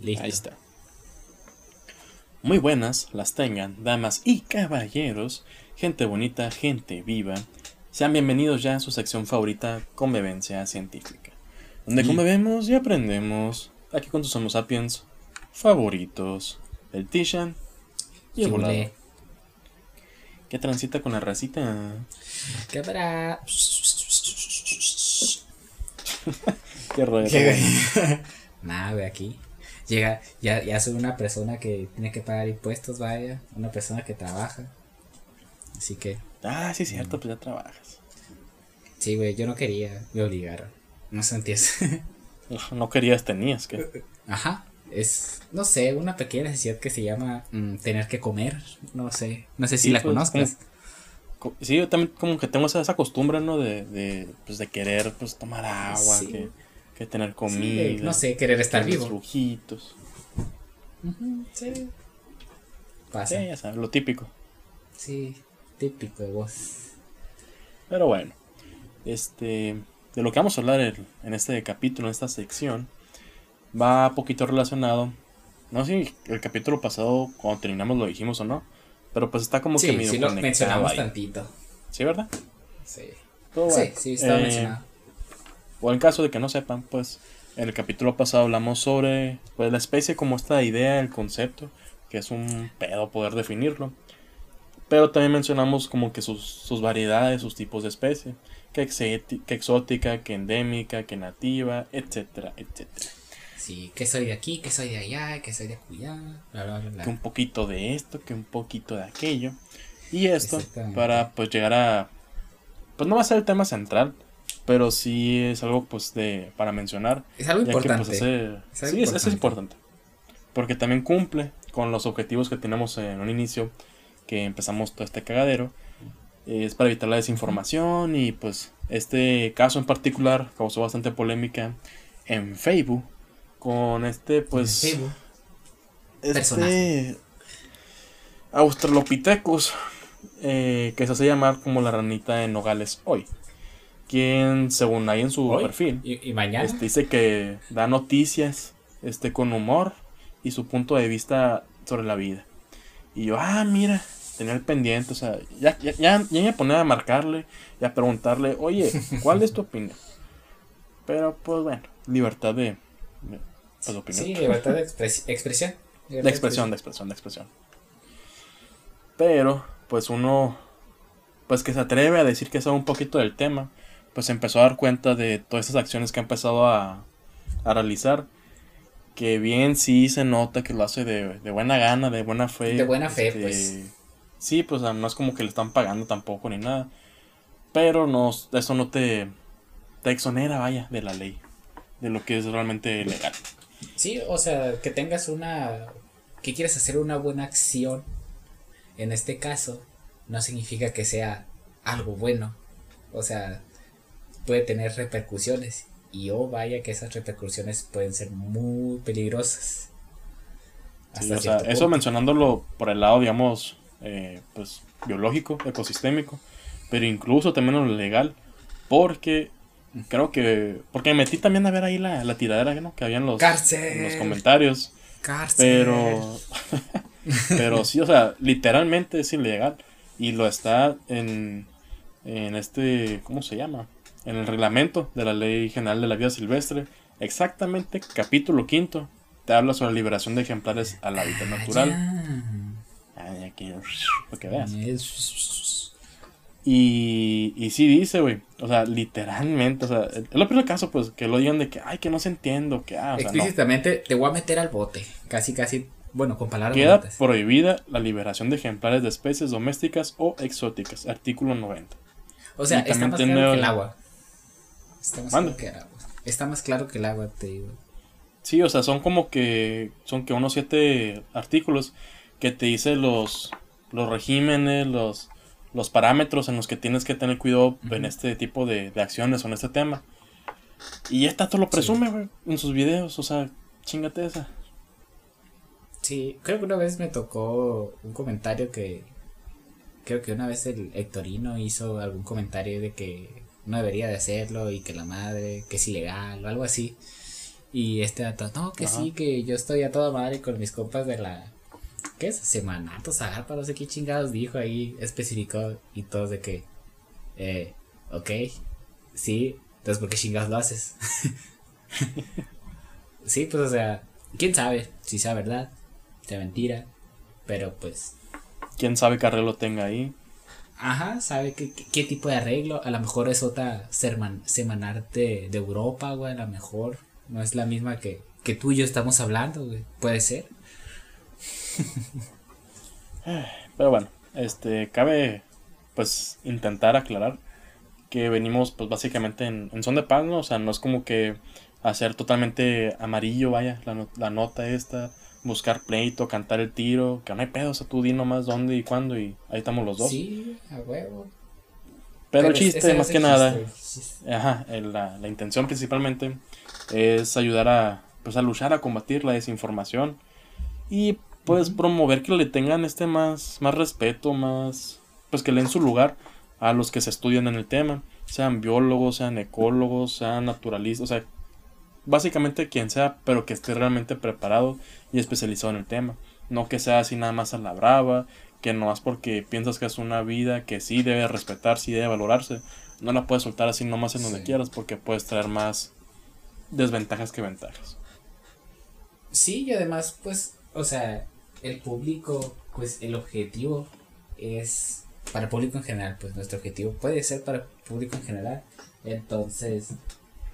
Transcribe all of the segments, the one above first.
Listo. Ahí está. Muy buenas las tengan, damas y caballeros, gente bonita, gente viva. Sean bienvenidos ya a su sección favorita, Convivencia Científica. Donde Y- convivemos y aprendemos. Aquí con tus Homo sapiens favoritos. El Tishan y el volado. Que transita con la racita. Qué rollo. ¿Qué? Nada, güey, aquí. Llega, ya, ya soy una persona que tiene que pagar impuestos, vaya. Una persona que trabaja. Así que, Ah, sí, cierto, pues ya trabajas. sí, güey, yo no quería, me obligaron. No sentías. No querías, tenías que. Ajá. Es, no sé, una pequeña necesidad que se llama mm, tener que comer. No sé. No sé si Sí, la pues, conozcas. Co- Sí, yo también como que tengo esa, esa costumbre, ¿no? De, de, pues, de querer, pues, tomar agua, Sí. que, que tener Sí, comida. no sé, querer estar vivo. lujitos. Ujú, sí. Pasa. Sí, ya sabes, lo típico. Sí, típico de vos. Pero bueno, este, de lo que vamos a hablar en, en este capítulo, en esta sección, va poquito relacionado. No sé si el capítulo pasado, cuando terminamos, lo dijimos o no, pero pues está como que Sí, medio sí lo mencionamos ahí. tantito. Sí, ¿verdad? Sí. Sí, bueno, sí, estaba eh, mencionado. O en caso de que no sepan, pues en el capítulo pasado hablamos sobre pues, la especie como esta idea, el concepto, que es un pedo poder definirlo. Pero también mencionamos como que sus, sus variedades, sus tipos de especie, que, exeti- que exótica, que endémica, que nativa, etcétera, etcétera. Sí, que soy de aquí, que soy de allá, que soy de acullá, bla, bla, bla. Que un poquito de esto, que un poquito de aquello. Y esto para pues llegar a... Pues no va a ser el tema central, pero sí es algo pues de para mencionar. Es algo que, pues, importante. Es algo sí, es- eso es importante. importante. Porque también cumple con los objetivos que tenemos en un inicio, que empezamos todo este cagadero. Es para evitar la desinformación y pues este caso en particular causó bastante polémica en Facebook con este pues En Facebook. este personaje. Australopithecus eh, que se hace llamar como la ranita de Nogales hoy. Quien según hay en su Hoy perfil Y, y mañana. este, dice que da noticias este, con humor y su punto de vista sobre la vida. Y yo, ah, mira, tenía el pendiente, o sea, ya, ya, ya, ya me ponía a marcarle y a preguntarle, oye, ¿cuál es tu opinión? Pero pues bueno, libertad de, de, pues, de opinión. Sí, libertad de expres- expresión. De expresión, de expresión, de expresión. Pero, pues uno, pues que se atreve a decir que sabe un poquito del tema, pues empezó a dar cuenta de todas esas acciones que ha empezado a, a realizar. Que bien sí se nota que lo hace de, de buena gana, de buena fe. De buena fe, este, pues. Sí, pues no es como que le están pagando tampoco ni nada. Pero no, eso no te, te exonera, vaya, de la ley. De lo que es realmente legal. Sí, o sea, que tengas una. que quieres hacer una buena acción. En este caso, no significa que sea algo bueno. O sea, puede tener repercusiones. Y oh, vaya que esas repercusiones pueden ser muy peligrosas. Sí, o sea, eso mencionándolo por el lado, digamos, eh, pues biológico, ecosistémico, pero incluso también en lo legal, porque creo que, porque me metí también a ver ahí la, la tiradera ¿no? que había en los, ¡Cárcel! en los comentarios, Cárcel. pero, pero sí, o sea, literalmente es ilegal y lo está en, en este, ¿cómo se llama? En el reglamento de la Ley General de la Vida Silvestre, exactamente capítulo quinto, te habla sobre la liberación de ejemplares al hábitat natural. Ah, Ay, aquí, para que veas. Es- Y, y sí dice, güey. O sea, literalmente. O sea, es lo primer caso, pues, que lo digan de que, ay, que no se entiendo, que, ah, o sea, no. Explícitamente te voy a meter al bote. Casi, casi. Bueno, con palabras Queda bonitas. prohibida la liberación de ejemplares de especies domésticas o exóticas. Artículo 90. O sea, está más claro que el agua. Está más claro que el agua. Está más claro que el agua, te digo. Sí, o sea, son como que. Son que unos siete artículos que te dice los, los regímenes, los, los parámetros en los que tienes que tener cuidado en este tipo de, de acciones o en este tema. Y esta te lo presume, güey, en sus videos. O sea, chingate esa. Sí, creo que una vez me tocó un comentario que. Creo que una vez el Hectorino hizo algún comentario de que no debería de hacerlo y que la madre, que es ilegal o algo así. Y este dato, no, que sí, que yo estoy a toda madre con mis compas de la. ¿Qué es? Semanato, Zagarpa, no sé qué chingados dijo ahí, especificó y todos de que. Eh, ok, sí, entonces ¿por qué chingados lo haces? sí, pues o sea, quién sabe si sea verdad, sea mentira, pero pues. Quién sabe qué arreglo tenga ahí. Ajá, sabe qué, qué, tipo de arreglo. A lo mejor es otra semanal de, de Europa, güey, a lo mejor. No es la misma que, que tú y yo estamos hablando, güey. Puede ser. Pero bueno, este, cabe pues intentar aclarar que venimos pues básicamente en, en son de paz, ¿no? O sea, no es como que hacer totalmente amarillo, vaya, la, la nota esta, buscar pleito, cantar el tiro, que no hay pedo, o sea, tú di nomás dónde y cuándo y ahí estamos los dos. Sí, a huevo. Pero, el chiste, más que nada, ajá, la, la, intención principalmente es ayudar a, pues, a luchar, a combatir la desinformación y pues promover que le tengan este más, más respeto, más, pues que le den su lugar a los que se estudian en el tema, sean biólogos, sean ecólogos, sean naturalistas, o sea, básicamente quien sea, pero que esté realmente preparado y especializado en el tema. No que sea así nada más a la brava, que no es porque piensas que es una vida que sí debe respetar, sí debe valorarse. No la puedes soltar así nomás en donde quieras porque puedes traer más desventajas que ventajas. Sí, y además, pues, o sea, el público, pues el objetivo es para el público en general, pues nuestro objetivo puede ser para el público en general. Entonces,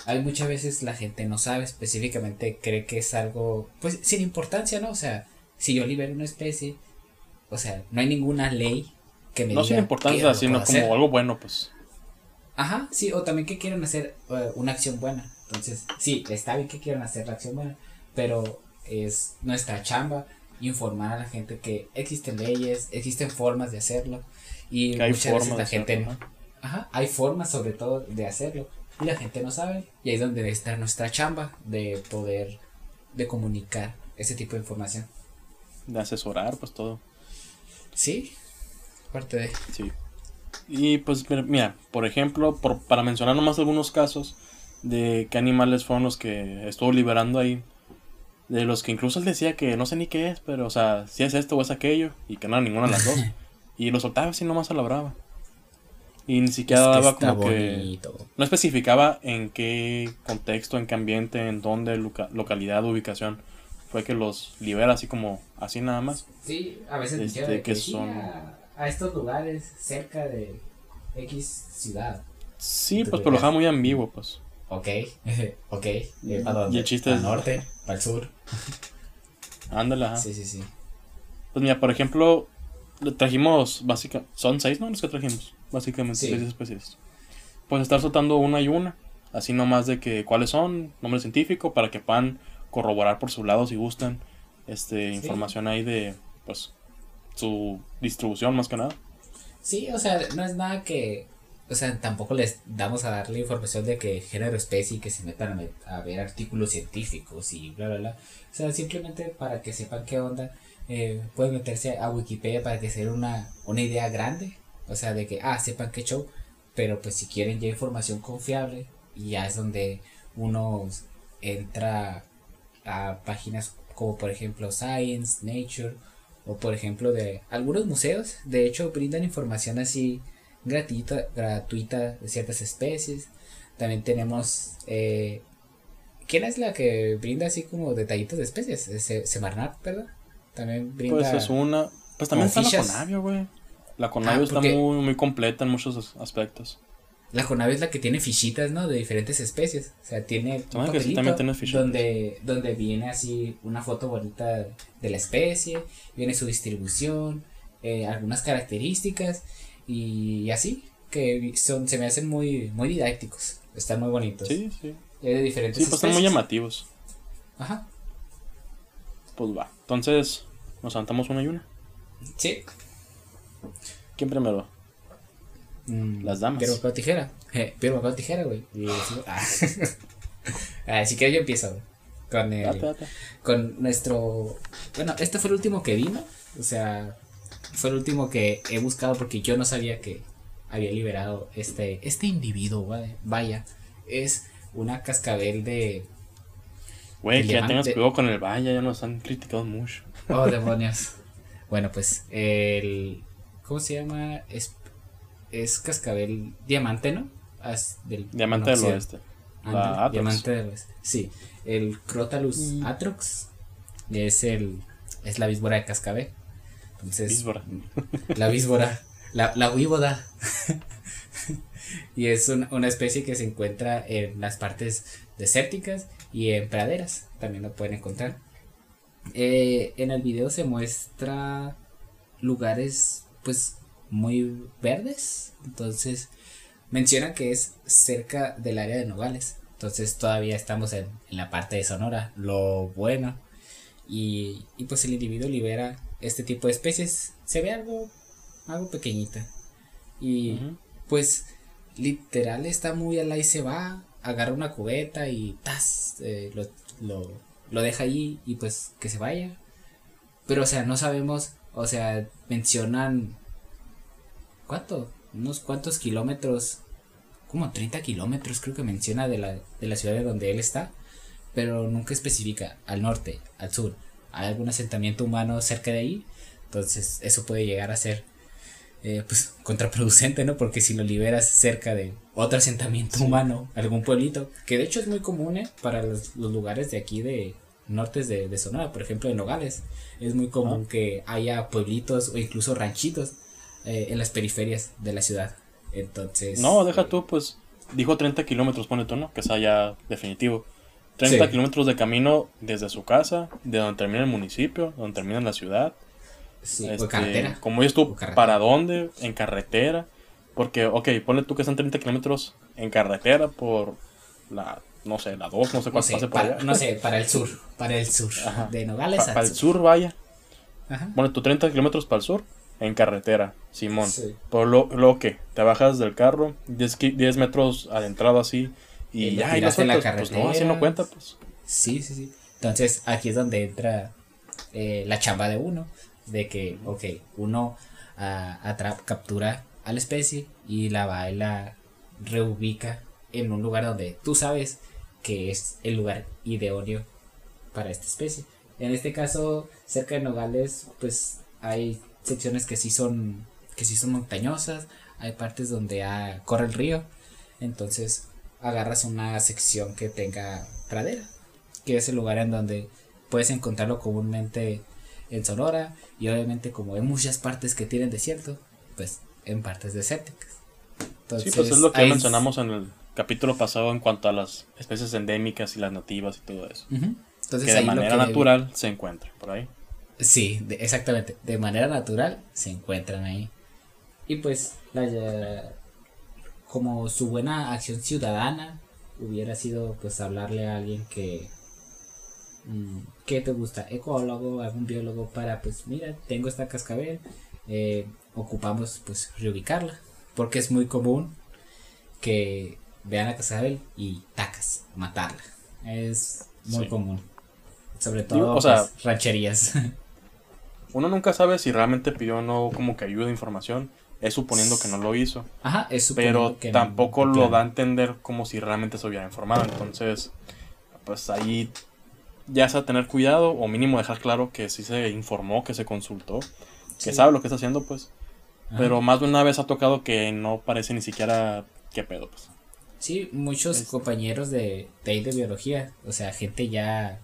hay muchas veces la gente no sabe específicamente, cree que es algo, pues sin importancia, ¿no? O sea, si yo libero una especie, o sea, no hay ninguna ley que me no sin importancia, sino como algo bueno, pues. Ajá, sí, o también que quieran hacer eh, una acción buena. Entonces, sí, está bien que quieran hacer la acción buena, pero es nuestra chamba informar a la gente que existen leyes, existen formas de hacerlo y muchas veces la gente ajá, hay formas sobre todo de hacerlo y la gente no sabe. Y ahí es donde debe estar nuestra chamba de poder, de comunicar ese tipo de información. De asesorar, pues todo. Sí, parte de. Sí. Y pues mira, por ejemplo, por, para mencionar nomás algunos casos de qué animales fueron los que estuvo liberando ahí. De los que incluso él decía que no sé ni qué es, pero o sea, si es esto o es aquello, y que no era ninguna de las dos. y lo soltaba así nomás a la brava. Y ni siquiera daba como que. No especificaba en qué contexto, en qué ambiente, en dónde, localidad, ubicación. Fue que los libera así como, así nada más. Sí, a veces este, que, son. A, estos lugares cerca de X ciudad. Sí, pues pero lo dejaba muy ambiguo, pues. Ok, ok. y el chiste es. Al norte, al sur. Ándale, ajá. Sí, sí, sí. Pues mira, por ejemplo, trajimos básicamente. Son seis, ¿no? Los que trajimos básicamente seis especies. Pues estar soltando una y una, así nomás de que cuáles son, nombre científico, para que puedan corroborar por su lado si gustan este información ahí de pues su distribución más que nada. Sí, o sea, no es nada que o sea, tampoco les damos a darle información de que género, especie y que se metan a, ver artículos científicos y bla, bla, bla. O sea, simplemente para que sepan qué onda, eh, pueden meterse a Wikipedia para que se den una, una idea grande o sea, de que, ah, sepan qué show. Pero pues si quieren ya información confiable, ya es donde uno entra a páginas como por ejemplo Science, Nature o por ejemplo de algunos museos. De hecho, brindan información así gratuita, gratuita de ciertas especies. También tenemos... Eh, ¿Quién es la que brinda así como detallitos de especies? Semarnat, ¿verdad? También brinda... Pues es una... Pues también está la Conavio, güey. La Conavio ah, está muy, muy completa en muchos aspectos. La Conavio es la que tiene fichitas, ¿no? De diferentes especies. O sea, tiene un papelito donde, donde viene así una foto bonita de la especie, viene su distribución, eh, algunas características y, así, que son, se me hacen muy, muy didácticos. Están muy bonitos. Sí, sí. de diferentes Sí, pues están muy llamativos. Ajá. Pues va. Entonces, ¿nos saltamos una y una? Sí. ¿Quién primero? Mm, Las damas. Pero papel tijera. Eh, pero papel tijera, güey. Ah. Así que yo empiezo, Con el. Con nuestro. Bueno, este fue el último que vino. O sea, fue el último que he buscado porque yo no sabía que había liberado este, este individuo, vaya. Es una cascabel de. Güey, que ya tengas cuidado con el Valle, ya nos han criticado mucho. Oh, demonios. bueno, pues el. ¿Cómo se llama? Es, es cascabel diamante, ¿no? As- del, Diamante no, del Oeste. Atrox. diamante del oeste. Sí, el Crotalus Mm. atrox es el. Es la vísbora de cascabel. Entonces. Vísbora. La vísbora. La, la víbora. y es un- una especie que se encuentra en las partes desérticas y en praderas. También lo pueden encontrar. Eh, en el video se muestra lugares pues muy verdes. Entonces menciona que es cerca del área de Nogales. Entonces todavía estamos en, en la parte de Sonora. Lo bueno. Y, y pues el individuo libera este tipo de especies. Se ve algo, algo pequeñita. Y pues literal está muy al ahí se va, agarra una cubeta y ¡tas! eh, lo, lo, lo deja ahí y pues que se vaya. Pero o sea, no sabemos, o sea, mencionan ¿cuánto? Unos cuantos kilómetros, como 30 kilómetros creo que menciona de la, de la ciudad de donde él está, pero nunca especifica al norte, al sur. ¿Hay algún asentamiento humano cerca de ahí? Entonces eso puede llegar a ser eh, pues contraproducente, ¿no? Porque si lo liberas cerca de otro asentamiento humano, algún pueblito, que de hecho es muy común ¿eh? para los, los lugares de aquí de nortes de, de Sonora, por ejemplo en Nogales, es muy común que haya pueblitos o incluso ranchitos eh, en las periferias de la ciudad. Entonces... No, deja eh, tú, pues. Dijo 30 kilómetros, pone tú, ¿no? Que sea ya definitivo. 30 Sí. kilómetros de camino desde su casa, de donde termina el municipio, donde termina la ciudad. Sí, Este, o carretera. Como dices tú. ¿para dónde? En carretera. Porque, ok, ponle tú que están 30 kilómetros en carretera por la, no sé, la 2, no sé No cuál sé, pase por para, allá. no sé, para el sur, para el sur, Ajá. de Nogales Pa- al para el sur. sur, vaya. Ajá. Ponle tú 30 kilómetros para el sur en carretera, Simón. Sí. Por lo, lo que te bajas del carro, 10, ki- 10 metros adentrado así, y, ya, y en la sueltas. Pues no, así no carretera. cuenta, pues. Sí, sí, sí. Entonces aquí es donde entra eh, la chamba de uno, de que, ok, uno atra- captura a la especie y la va y la reubica en un lugar donde tú sabes que es el lugar idóneo para esta especie. En este caso, cerca de Nogales, pues hay secciones que sí son, que sí son montañosas, hay partes donde ah, corre el río, entonces agarras una sección que tenga pradera, que es el lugar en donde puedes encontrarlo comúnmente en Sonora y obviamente como hay muchas partes que tienen desierto, pues en partes desérticas. Sí, pues es lo que ahí- mencionamos en el capítulo pasado en cuanto a las especies endémicas y las nativas y todo eso. Ujú. Entonces, que de manera que- natural se encuentra por ahí. Sí, de- exactamente. De manera natural se encuentran ahí. Y pues, la, como su buena acción ciudadana hubiera sido pues hablarle a alguien que... mm, ¿Qué te gusta? Ecólogo, algún biólogo para pues mira, tengo esta cascabel, eh, ocupamos pues reubicarla. Porque es muy común que vean la cascabel y tacas, matarla. Es muy Sí. común. Sobre Digo, todo o sea, pues, rancherías. Uno nunca sabe si realmente pidió o no como que ayuda de información. Es suponiendo que no lo hizo. Ajá, es Pero suponiendo que no- tampoco que lo claro. da a entender como si realmente se hubiera informado. Entonces, pues ahí ya es a tener cuidado o mínimo dejar claro que sí se informó, que se consultó, que sabe lo que está haciendo, pues. Ajá. Pero más de una vez ha tocado que no parece ni siquiera qué pedo, pues. Sí, muchos Es- compañeros de, de ahí de biología, o sea, gente ya,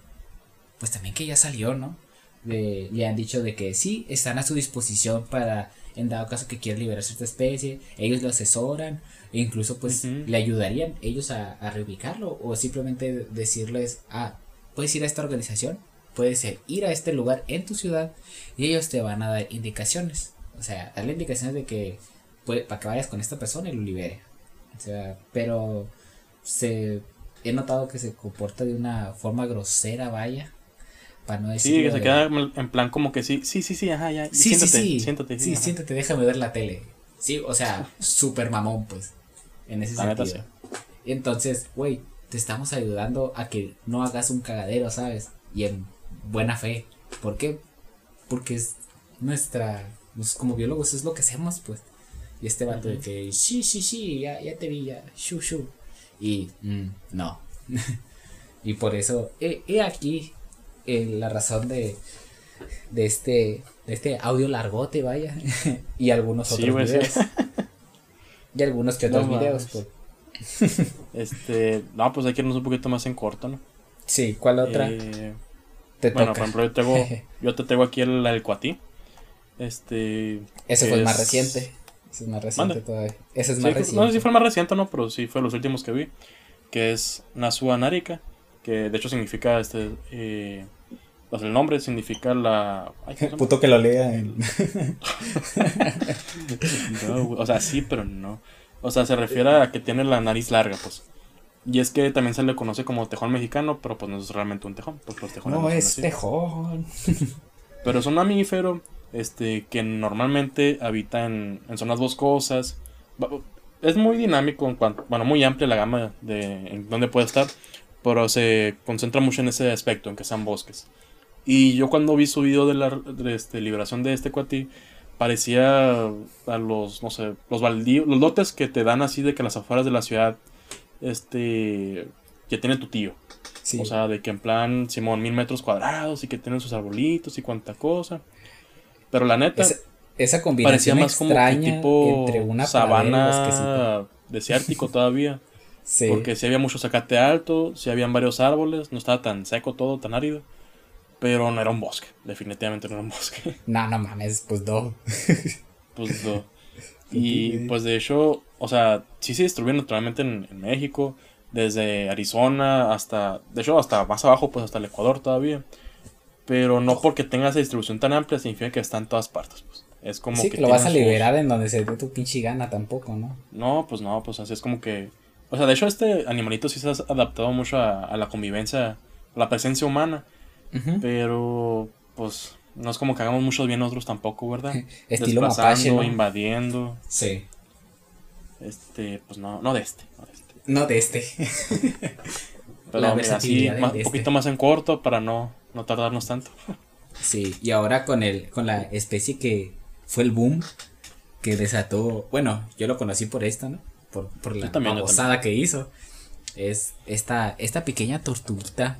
pues también que ya salió, ¿no? De, le han dicho de que sí, están a su disposición para, en dado caso que quiera liberar cierta especie, ellos lo asesoran, e incluso pues le ayudarían ellos a, a reubicarlo, o simplemente decirles, ah, puedes ir a esta organización, puedes ir- ir a este lugar en tu ciudad, y ellos te van a dar indicaciones, o sea, darle indicaciones de que, puede, para que vayas con esta persona y lo libere. O sea, pero se he notado que se comporta de una forma grosera, vaya. Para no decir. Sí, que se queda en plan como que sí, sí, sí, sí, ajá, ya. Sí, siéntate, sí, sí. siéntate. Sí, ajá. siéntate, déjame ver la tele. Sí, o sea, súper mamón, pues. En ese La neta, sentido. Entonces, güey, te estamos ayudando a que no hagas un cagadero, ¿sabes? Y en buena fe. ¿Por qué? Porque es nuestra. pues, como biólogos es lo que hacemos, pues. Y este vato de Ujú. que, sí, sí, sí, ya, ya te vi, ya, shu, shu. Y, mm, no. Y por eso, he, aquí eh, la razón de, de este de este audio largote, vaya. y algunos otros videos. y algunos que otros videos. Pues. este, no, pues hay que irnos un poquito más en corto, ¿no? Sí, ¿cuál otra? Eh, bueno, por ejemplo, yo, tengo, yo te tengo aquí el, el Cuatí. Este. Ese fue el más reciente. Ese es más reciente todavía. Ese es más reciente. No sé si fue el más reciente no, pero sí fue los últimos que vi. Que es Nasua Narika. Que de hecho significa este. Eh, pues el nombre significa la. Puto que lo lea. o sea, sí, pero no. O sea, se refiere a que tiene la nariz larga, pues. Y es que también se le conoce como tejón mexicano, pero pues no es realmente un tejón. Pues los tejones no, es tejón. pero es un mamífero este, que normalmente habita en, en zonas boscosas. Es muy dinámico en cuanto, bueno, muy amplia la gama de en donde puede estar, pero se concentra mucho en ese aspecto, en que sean bosques. Y yo cuando vi su video de la este, liberación de este cuati, parecía a los, no sé, los baldíos, los lotes que te dan así de que las afueras de la ciudad, este, que tiene tu tío. O sea, de que en plan, Simón, mil metros cuadrados y que tienen sus arbolitos y cuánta cosa. Pero la neta, esa, combinación parecía más como tipo entre una sabana desértico todavía. sí. Porque si había mucho zacate alto, si habían varios árboles, no estaba tan seco todo, tan árido. Pero no era un bosque, definitivamente no era un bosque. No, no mames, pues no. pues no. Y pues de hecho, o sea, sí se distribuye naturalmente en, México, desde Arizona hasta, de hecho, hasta más abajo, pues hasta el Ecuador todavía. Pero no porque tenga esa distribución tan amplia significa que está en todas partes, pues. Es como sí, que, lo vas a liberar en donde se dé tu pinche gana tampoco, ¿no? No, pues no, pues así es como que... O sea, de hecho este animalito sí se ha adaptado mucho a, a la convivencia, a la presencia humana. Pero, pues, no es como que hagamos mucho bien nosotros tampoco, ¿verdad? Estilo mapache, invadiendo. Sí. Este, pues no, no de este. No de este. este. Pero mira, así, un este. poquito más en corto para no, no tardarnos tanto. Sí, y ahora con el, con la especie que fue el boom, que desató, bueno, yo lo conocí por esto, ¿no? Por, por la babosada que hizo. Es esta, esta pequeña tortuguita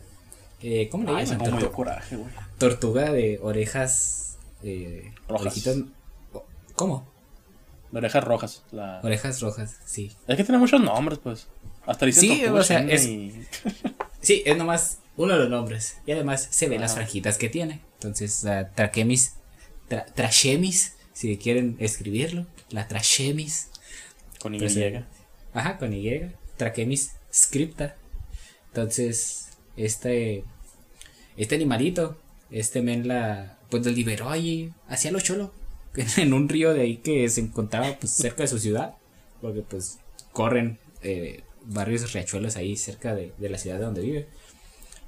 eh, ¿Cómo le llaman? Tortuga, coraje, güey. Tortuga de orejas. Eh, rojas. ¿Cómo? Orejas rojas. Orejas rojas, sí. Es que tiene muchos nombres, pues. Hasta dice Sí, o sea, es. sí, es nomás uno de los nombres. Y además se ven las franjitas que tiene. Entonces, la Trachemis. trachemis, si quieren escribirlo. La Trachemis. Con Y. Ajá, con Y. Trachemis scripta. Entonces, este, este animalito, este men la, pues lo liberó ahí hacia lo cholo, en un río de ahí que se encontraba pues cerca de su ciudad, porque pues corren eh, barrios riachuelos ahí cerca de, de, la ciudad de donde vive.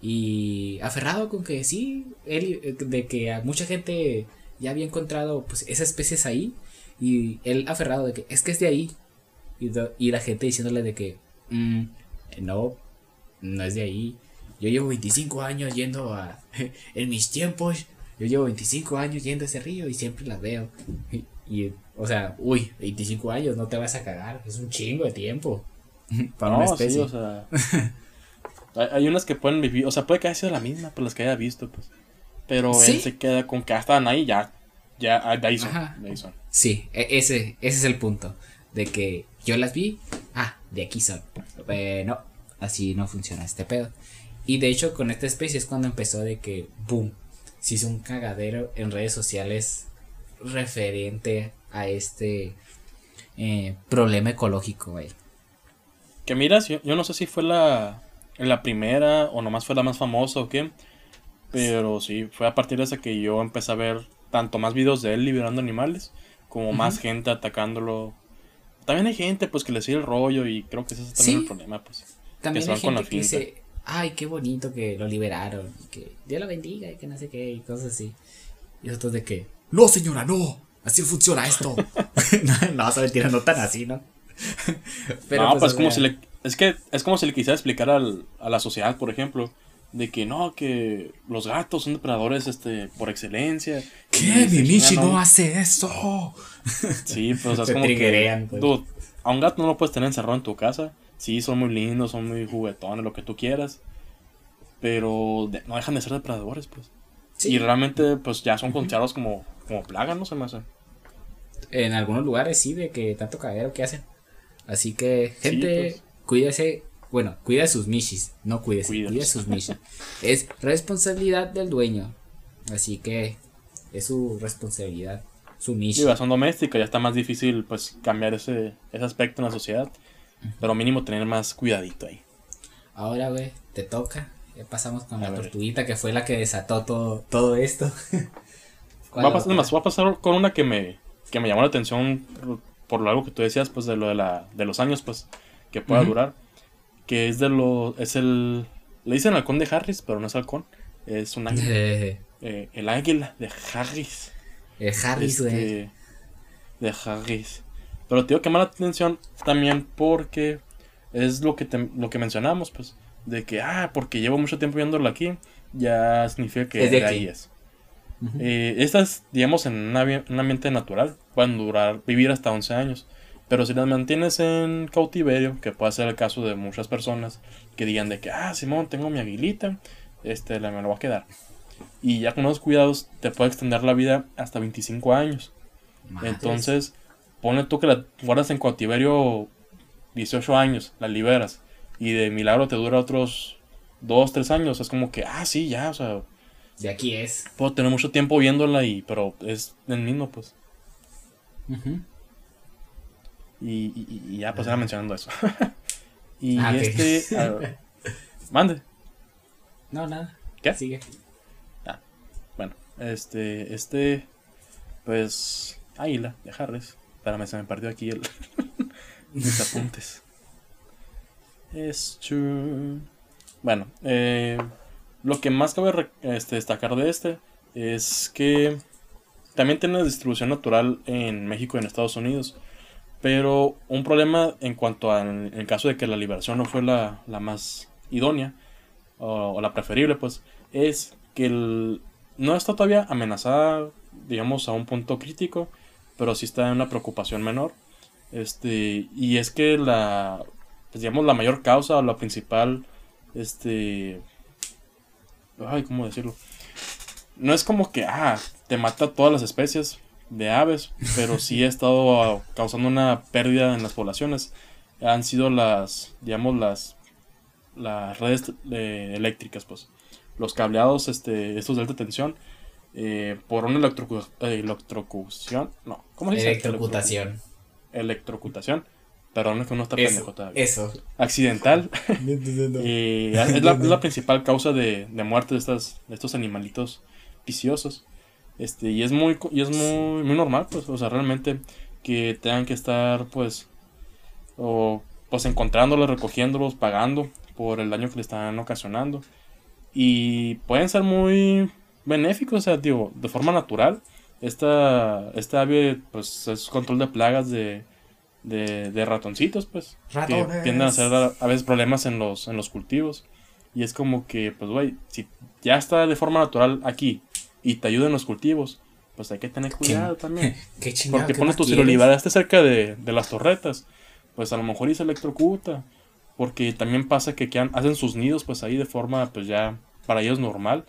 Y aferrado con que sí, él, de que a mucha gente ya había encontrado pues esas especies ahí, y él aferrado de que es que es de ahí, y, y la gente diciéndole de que mm, no, no es de ahí. Yo llevo 25 años yendo a... En mis tiempos, yo llevo 25 años yendo a ese río y siempre las veo. Y, o sea, uy, 25 años, no te vas a cagar. Es un chingo de tiempo. Para una especie. o sea, hay unas que pueden vivir, o sea, puede que haya sido la misma, por las que haya visto, pues. Pero él se queda con que estaban ahí, ya, ya, de ahí son. Sí, e, ese, ese es el punto. De que yo las vi, ah, de aquí son. no, así no funciona este pedo. Y de hecho con esta especie es cuando empezó de que, boom, se hizo un cagadero en redes sociales referente a este eh, problema ecológico, güey. Que miras, yo, no sé si fue la, la primera o nomás fue la más famosa o qué, pero sí, fue a partir de esa que yo empecé a ver tanto más videos de él liberando animales, como más gente atacándolo. También hay gente pues que le sigue el rollo y creo que ese es también el problema, pues. También hay gente que dice, ay, qué bonito que lo liberaron, que Dios lo bendiga y que no sé qué, y cosas así. Y otros de que, no señora, no, así funciona esto. no, no, se tirando tan así, ¿no? Pero no, pues, pues como si le, es que es como si le quisiera explicar al, a la sociedad, por ejemplo, de que no, que los gatos son depredadores este, por excelencia. ¿Qué? Mimichi no, hace eso. Sí, pues es como que, pues. a un gato no lo puedes tener encerrado en tu casa sí, son muy lindos, son muy juguetones, lo que tú quieras. pero no dejan de ser depredadores, pues. Y realmente, pues ya son considerados como, como plaga, ¿no? Se me hace. En algunos lugares sí, de que tanto cagadero que hacen. Así que, gente, pues. Cuídese. Bueno, cuida sus michis. No cuídese, cuida sus michis. es responsabilidad del dueño. Así que es su responsabilidad. Su michi. son domésticas, ya está más difícil pues cambiar ese, ese aspecto en la sociedad. Pero mínimo tener más cuidadito ahí. Ahora, güey, te toca. Ya pasamos con la tortuguita que fue la que desató todo, todo esto. va, a pasar, va a pasar con una que me, que me llamó la atención por lo algo que tú decías, pues de lo de, la, de los años, pues, que pueda durar. Que es de lo. Es el. Le dicen halcón de Harris, pero no es halcón. Es un águila. Eh, el águila de Harris. El Harris, güey. Este, de Harris. Pero te digo que llama la atención también porque es lo que, lo que mencionamos, pues. De que, ah, porque llevo mucho tiempo viéndolo aquí, ya significa que de, ahí es. Eh, estas, digamos, en un ambiente natural, pueden durar, vivir hasta 11 años. Pero si las mantienes en cautiverio, que puede ser el caso de muchas personas que digan de que, ah, Simón, tengo mi aguilita, este, la me lo voy a quedar. Y ya con unos cuidados te puede extender la vida hasta 25 años. Entonces, pone tú que la guardas en cautiverio 18 años, la liberas. Y de milagro te dura otros 2, 3 años. Es como que, ah, sí, ya, o sea. De aquí es. Puedo tener mucho tiempo viéndola, y, pero es el mismo, pues. Y, ya, pues era mencionando eso. y ah, este. mande. No, nada. ¿Qué? Sigue. Bueno, este, este, pues, Águila de Harris. Espérame, se me perdió aquí el, mis apuntes. Esto. Bueno, eh, lo que más cabe este, destacar de este es que también tiene distribución natural en México y en Estados Unidos. Pero un problema en cuanto al el caso de que la liberación no fue la, la más idónea o, o, la preferible, pues es que el, no está todavía amenazada, digamos, a un punto crítico, pero sí está en una preocupación menor. Este, y es que la, pues, digamos, la mayor causa o la principal, este, ay, ¿cómo decirlo? No es como que, ah, te mata todas las especies de aves, pero sí ha estado causando una pérdida en las poblaciones. Han sido las, digamos, las, las redes eh, eléctricas, pues los cableados, este, estos de alta tensión, eh, por una electrocu electrocución, no, ¿cómo se dice? Electrocutación. Electrocutación. Perdón, es que uno está pendejo todavía. Eso. Accidental. y es la, principal causa de, muerte de, estas, de estos animalitos viciosos. Este, y es muy, y es muy, muy normal, pues, o sea, realmente que tengan que estar, pues, o, pues encontrándolos, recogiéndolos, pagando por el daño que le están ocasionando. Y pueden ser muy benéficos, o sea, digo, de forma natural. Esta, esta ave, pues, es control de plagas de, de, ratoncitos, pues. Que tienden a hacer a, veces problemas en los, en los cultivos. Y es como que, pues, güey, si ya está de forma natural aquí y te ayuda en los cultivos, pues hay que tener cuidado también. Porque pones tu si lo liberaste cerca de, de, las torretas, pues a lo mejor y se electrocuta. Porque también pasa que hacen sus nidos pues ahí de forma pues ya para ellos normal.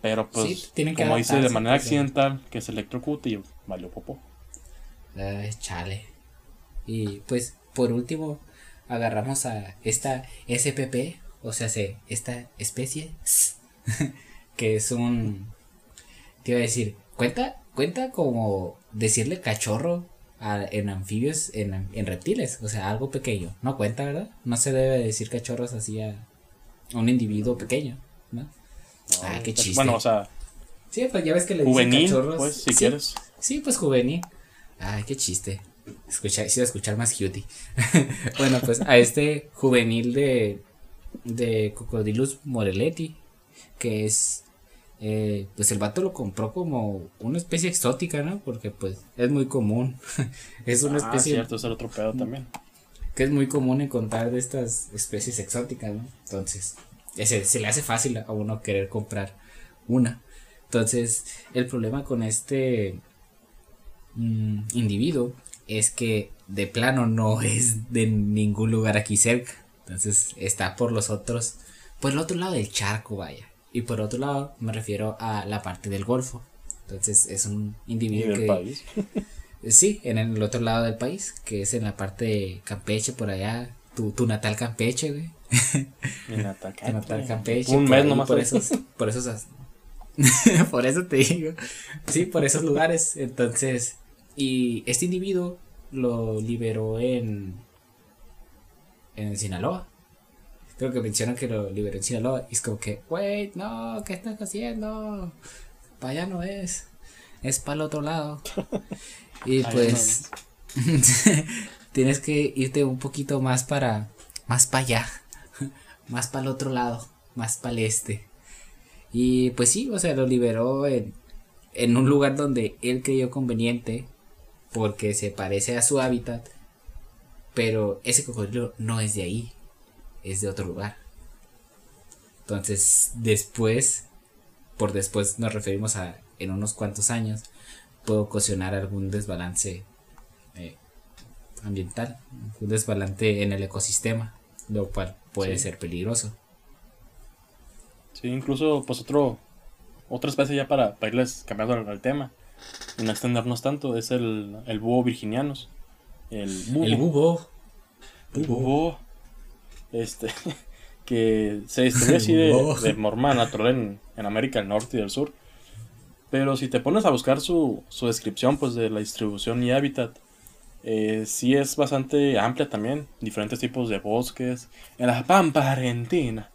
Pero pues como dice de manera pues, accidental que se electrocute y valió popo. chale. Y pues por último agarramos a esta SPP, o sea, esta especie que es un te iba a decir, cuenta cuenta como decirle cachorro en anfibios, en, en, reptiles, o sea, algo pequeño. No cuenta, ¿verdad? No se debe decir cachorros así a un individuo pequeño, ¿no? ah, qué pues, chiste. Bueno, o sea. Sí, pues ya ves que le dicen cachorros. Pues, si sí, quieres. Sí, pues juvenil. Ay, qué chiste. Escuchar, sí, escuchar más cutie. bueno, pues a este juvenil de, de Cocodilus morelletti, que es eh, pues el vato lo compró como una especie exótica, ¿no? Porque pues es muy común. es una ah, especie... cierto, es el otro pedo también. Que es muy común encontrar de estas especies exóticas, ¿no? Entonces, ese, se le hace fácil a uno querer comprar una. Entonces, el problema con este mm, individuo es que de plano no es de ningún lugar aquí cerca. Entonces, está por los otros por el otro lado del charco, vaya. Y por otro lado me refiero a la parte del Golfo. Entonces es un individuo que... País? sí, en el otro lado del país, que es en la parte de Campeche, por allá, tu, tu natal Campeche, güey. Mi natal Campeche. natal Campeche. Un mes nomás. Por esos, por esos, por eso te digo. Sí, por esos lugares. Entonces, y este individuo lo liberó en, en Sinaloa. Creo que mencionan que lo liberó en Sinaloa. Y es como que, wait, no, ¿qué estás haciendo? Para allá no es. Es para el otro lado. y pues, tienes que irte un poquito más para, más para allá. más para el otro lado. Más para el este. Y pues sí, o sea, lo liberó en, en un lugar donde él creyó conveniente porque se parece a su hábitat, pero ese cocodrilo no es de ahí, es de otro lugar. Entonces, después, por después nos referimos a en unos cuantos años, puede ocasionar algún desbalance eh, ambiental, un desbalance en el ecosistema, lo cual puede ser peligroso. Sí, incluso pues otro, otra especie ya para, para irles cambiando al, tema y no extendernos tanto, es el, el búho virginianos. El búho. El búho. El búho. Este, que se distribuye así de, de morma natural en, en, América del Norte y del Sur. Pero si te pones a buscar su, su descripción pues de la distribución y hábitat, eh, sí es bastante amplia también. Diferentes tipos de bosques. En la Pampa Argentina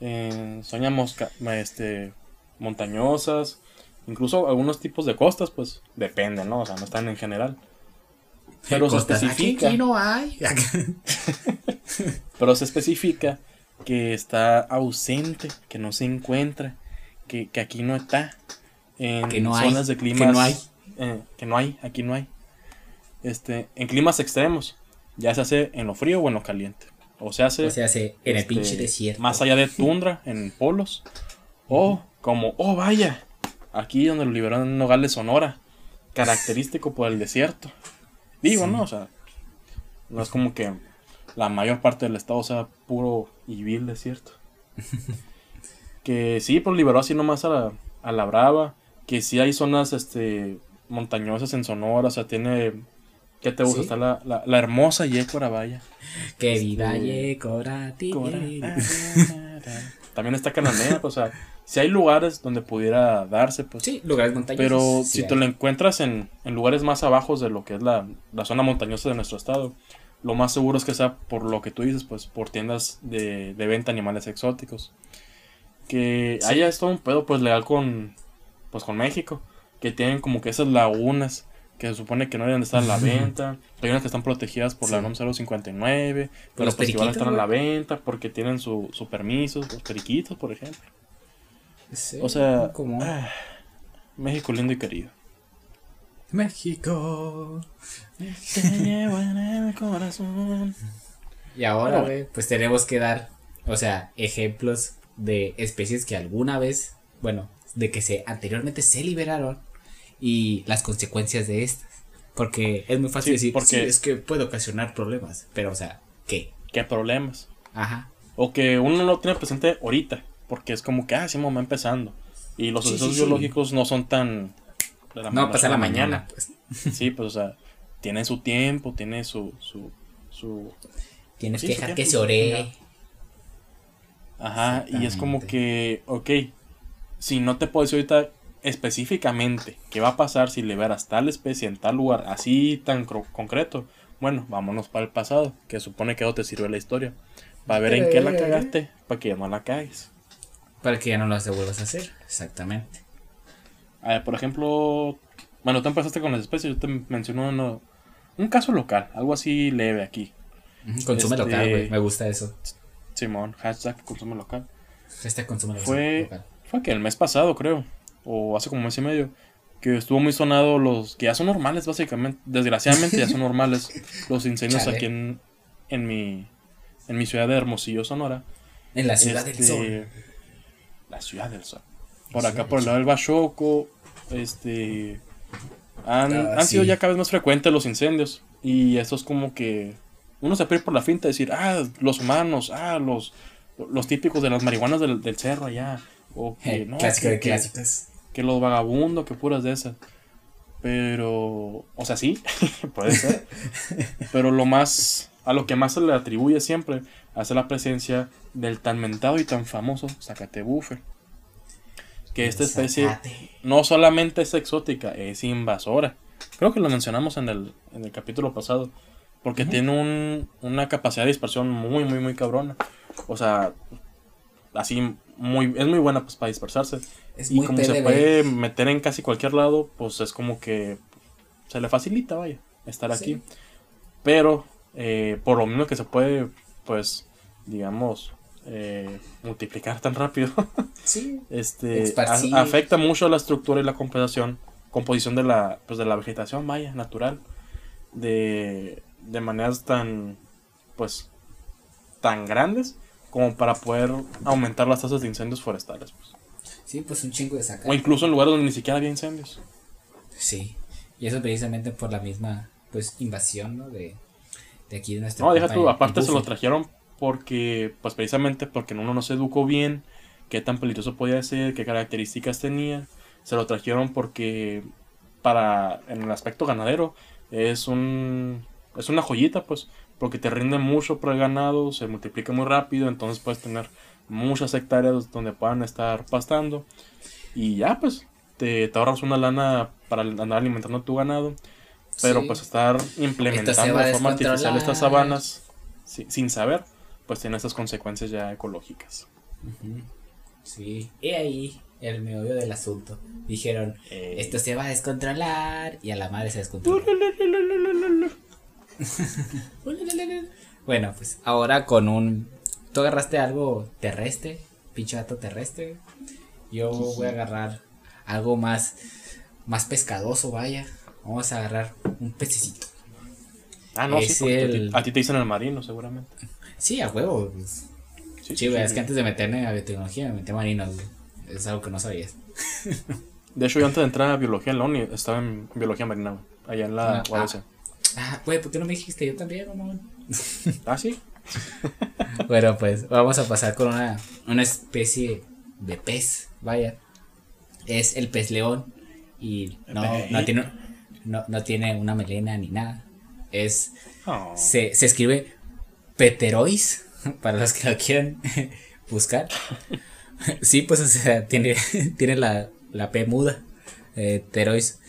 eh, soñamos este, montañosas, incluso algunos tipos de costas, pues depende, ¿no? O sea, no están en general. Pero se especifica. Aquí, no hay. pero se especifica que está ausente, que no se encuentra, que, aquí no está. En que no zonas de climas. Que no hay. Eh, que no hay, aquí no hay. Este, en climas extremos. Ya se hace en lo frío o en lo caliente. O se hace. en el pinche este, desierto. Más allá de tundra, en polos. O como, oh vaya, aquí donde lo liberaron en Nogales, Sonora. Característico por el desierto. Digo, ¿no? O sea, no es como que la mayor parte del estado sea puro y vil desierto. que sí, pues liberó así nomás a la, a la brava. Que sí hay zonas este, montañosas en Sonora, o sea, tiene ¿Qué te gusta? Está la, la, la, hermosa Yecora, vaya. Que este, viva Yecora, También está Cananea, pues, o sea, si hay lugares donde pudiera darse, pues. Sí, lugares montañosos. Pero si te lo encuentras en, en, lugares más abajo de lo que es la, la, zona montañosa de nuestro estado, lo más seguro es que sea por lo que tú dices, pues, por tiendas de, de venta de animales exóticos. Que haya esto un pedo, pues, legal con, pues, con México. Que tienen como que esas lagunas que se supone que no deben estar a la venta. Hay unas que están protegidas por la NOM 059, pero los pues igual están a la venta porque tienen su, su permiso, los periquitos, por ejemplo. O sea, ah, México lindo y querido. México, te llevo en el corazón. Y ahora, pues tenemos que dar, o sea, ejemplos de especies que alguna vez, bueno, de que se anteriormente se liberaron y las consecuencias de estas. Porque es muy fácil decir, porque es que puede ocasionar problemas, pero o sea, ¿qué? ¿Qué problemas? Ajá. O que uno no lo tiene presente ahorita, porque es como que, ah, sí, va empezando. Y los procesos biológicos no son tan... no, pasa la, mañana, pues. Sí, pues, o sea, tiene su tiempo, tiene su... su, su Tienes que dejar que se ore. Ajá, y es como que, ok, si no te puedo decir ahorita específicamente qué va a pasar si liberas tal especie en tal lugar así tan concreto, bueno, vámonos para el pasado, que supone que no te sirve la historia. Va a ver en qué la cagaste para que ya no la cagues. Para que ya no las vuelvas a hacer, exactamente. A ver, por ejemplo, bueno, tú empezaste con las especies, yo te menciono uno, un caso local, algo así leve aquí. Consume este, local, güey, me gusta eso. Simón, hashtag consume local. Hashtag consume fue, Fue que el mes pasado, creo o hace como un mes y medio, que estuvo muy sonado los que ya son normales básicamente, desgraciadamente ya son normales los incendios aquí en, en mi en mi ciudad de Hermosillo, Sonora. En la ciudad del este, sol. La ciudad del sol. Por acá por el lado del Bachoco, este han, ah, han sido ya cada vez más frecuentes los incendios y esto es como que uno se pierde por la finta de decir, ah, los humanos, ah, los los típicos de las marihuanas del, del cerro allá. O que, no, Clásico que, de que- clásicos. que los vagabundos, que puras de esas. Pero, o sea, sí, puede ser. Pero lo más, a lo que más se le atribuye siempre, hace la presencia del tan mentado y tan famoso Zacatebufe. Que esta especie Zacate. no solamente es exótica, es invasora. Creo que lo mencionamos en el, en el capítulo pasado. Porque tiene un, una capacidad de dispersión muy, muy, muy cabrona. O sea, así, muy, es muy buena pues para dispersarse. Es y como se puede meter en casi cualquier lado, pues es como que se le facilita, vaya, estar Sí. aquí. Pero, eh, por lo mismo que se puede, pues, digamos, eh, multiplicar tan rápido, Sí. este, a- afecta mucho la estructura y la composición, composición de la, pues, de la vegetación, vaya, natural, de, de maneras tan, pues, tan grandes como para poder aumentar las tasas de incendios forestales. Pues. Sí, pues un chingo de sacar. O incluso en lugares donde ni siquiera había incendios. Sí. Y eso precisamente por la misma pues invasión, ¿no? De, de aquí de nuestro No, deja tú, aparte se lo trajeron porque, pues precisamente porque uno no se educó bien, qué tan peligroso podía ser, qué características tenía. Se lo trajeron porque para, en el aspecto ganadero, es un, es una joyita, pues, porque te rinde mucho para el ganado, se multiplica muy rápido, entonces puedes tener muchas hectáreas donde puedan estar pastando. Y ya, pues, te, te ahorras una lana para andar alimentando a tu ganado. Pero Sí. pues estar implementando de forma artificial estas sabanas si- sin saber, pues tiene estas consecuencias ya ecológicas. Sí. Y ahí el meollo del asunto. Dijeron, Eh, esto se va a descontrolar. Y a la madre se descontroló. Bueno, pues ahora con un. Tú agarraste algo terrestre, pinche gato terrestre. Yo voy a agarrar algo más, más pescadoso, vaya. Vamos a agarrar un pececito. ah, no, sí, es porque a ti- el- a ti te dicen el marino, seguramente. Sí, a huevo. pues. Sí, Sí, güey, sí, es sí. que antes de meterme a biotecnología me metí a marinos. güey. Es algo que no sabías. De hecho, yo antes de entrar a biología en la uni, estaba en biología marina, allá en la Ah, UABC. Ah, güey, ¿por qué no me dijiste? Yo también, mamón. Ah, sí. Bueno, pues vamos a pasar con una, una especie de pez, vaya. Es el pez león y no, no, tiene, no, no tiene una melena ni nada. Es, Oh. se, se escribe Peterois, para los que lo quieran buscar. Sí, pues, o sea, tiene, tiene la, la P muda. Eh, Terois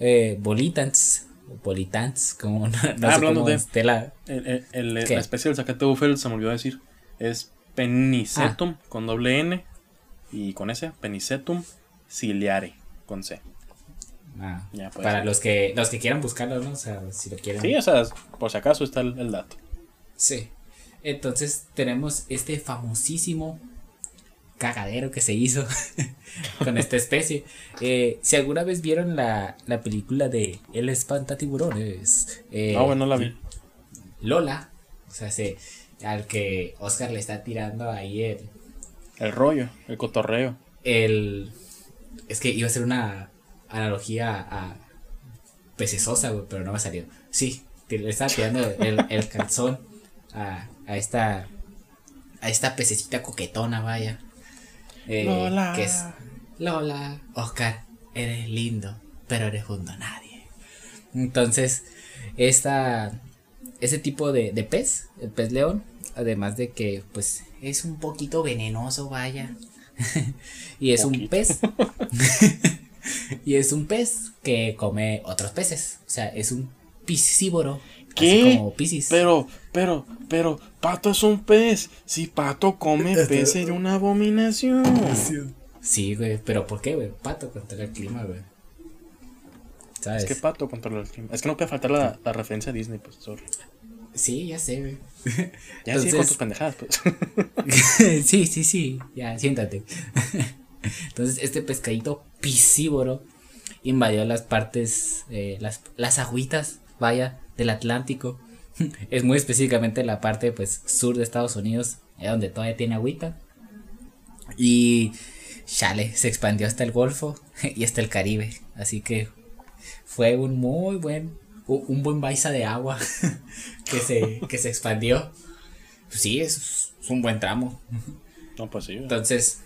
eh, volitans, como no, no Ah, sé hablando cómo de- la... El, el- la especie del zacate bufel se me olvidó decir. Es Penicetum con doble N y con S. Penicetum ciliare con C. Ah, Ya, pues. para los que los que quieran buscarlo, ¿no? O sea, si lo quieren. Sí, o sea, por si acaso está el, el dato. Sí. Entonces tenemos este famosísimo cagadero que se hizo con esta especie. Eh, si alguna vez vieron la, la película de El espantatiburones, eh, Ah, bueno, la vi. Lola, o sea, se, al que Oscar le está tirando ahí el, El rollo, el cotorreo. el es que iba a ser una analogía a pecesosa, güey, pero no me salió. Sí, le estaba tirando el, el calzón a, a esta a esta pececita coquetona, vaya. Eh, Lola. Que es Lola, Oscar, eres lindo, pero eres un nadie. Entonces, esta ese tipo de, de pez, el pez león, además de que pues es un poquito venenoso, vaya. y es un pez. y es un pez que come otros peces. O sea, es un piscívoro. Así ¿Qué? como piscis. Pero, pero, pero, Pato es un pez. Si Pato come pez sería una abominación. Sí, güey. Pero ¿por qué, güey? Pato contra el clima, güey. ¿Sabes? Es que Pato controla el clima. Es que no puede faltar la, la referencia a Disney, pues, sorry. Sí, ya sé, güey. Ya sí, con Entonces- tus pendejadas, pues. sí, sí, sí. Ya, siéntate. Entonces, este pescadito piscívoro invadió las partes, eh, las, las agüitas, vaya, del Atlántico. Es muy específicamente la parte, pues, sur de Estados Unidos, eh, donde todavía tiene agüita. Y, chale, se expandió hasta el Golfo y hasta el Caribe. Así que fue un muy buen, un buen baisa de agua que se, que se expandió. Pues sí, es, es un buen tramo. No, pues sí. Entonces,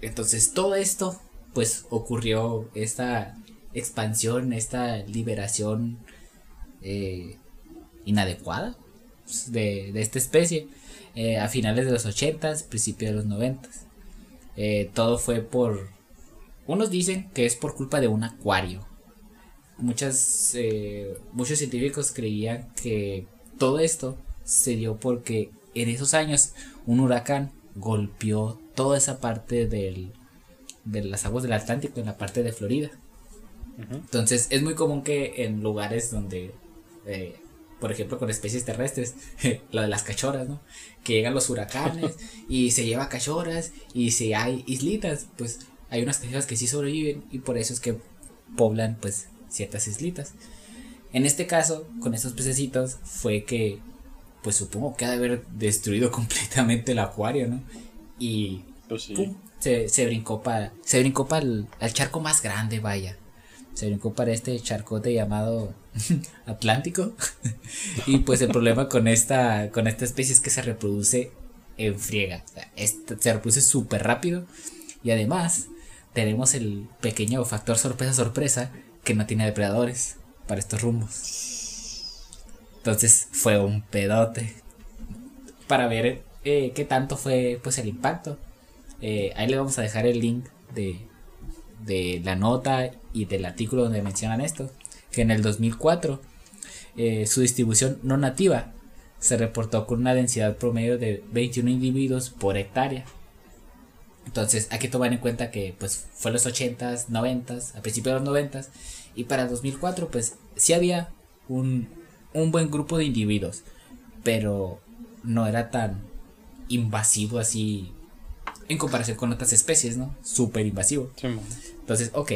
entonces todo esto, pues ocurrió esta expansión, esta liberación eh, inadecuada pues, de, de, esta especie eh, a finales de los 80s, principios de los 90 eh, todo fue por... Unos dicen que es por culpa de un acuario. Muchas, muchos científicos creían que todo esto se dio porque en esos años un huracán golpeó toda esa parte del, de las aguas del Atlántico en la parte de Florida. Entonces es muy común que en lugares donde, eh, por ejemplo, con especies terrestres, la de las cachorras, ¿no? Que llegan los huracanes y se lleva cachorras y si hay islitas, pues hay unas cachorras que sí sobreviven y por eso es que poblan pues ciertas islitas. En este caso, con estos pececitos fue que pues supongo que ha de haber destruido completamente el acuario, ¿no? Y pues se, se, brincó para se brincó para el, charco más grande, vaya. Se brincó para este charcote llamado Atlántico. y pues el problema con esta con esta especie es que se reproduce en friega. se reproduce súper rápido y además tenemos el pequeño factor sorpresa sorpresa que no tiene depredadores para estos rumbos. Entonces fue un pedote. Para ver eh, qué tanto fue pues el impacto. Eh, ahí le vamos a dejar el link de, de la nota y del artículo donde mencionan esto. Que en el 2004 eh, su distribución no nativa se reportó con una densidad promedio de 21 individuos por hectárea. Entonces hay que tomar en cuenta que pues fue los 80s, 90s, a principios de los 90s y para 2004 pues sí había un, un buen grupo de individuos, pero no era tan invasivo así en comparación con otras especies, ¿no? Súper invasivo. Entonces, ok,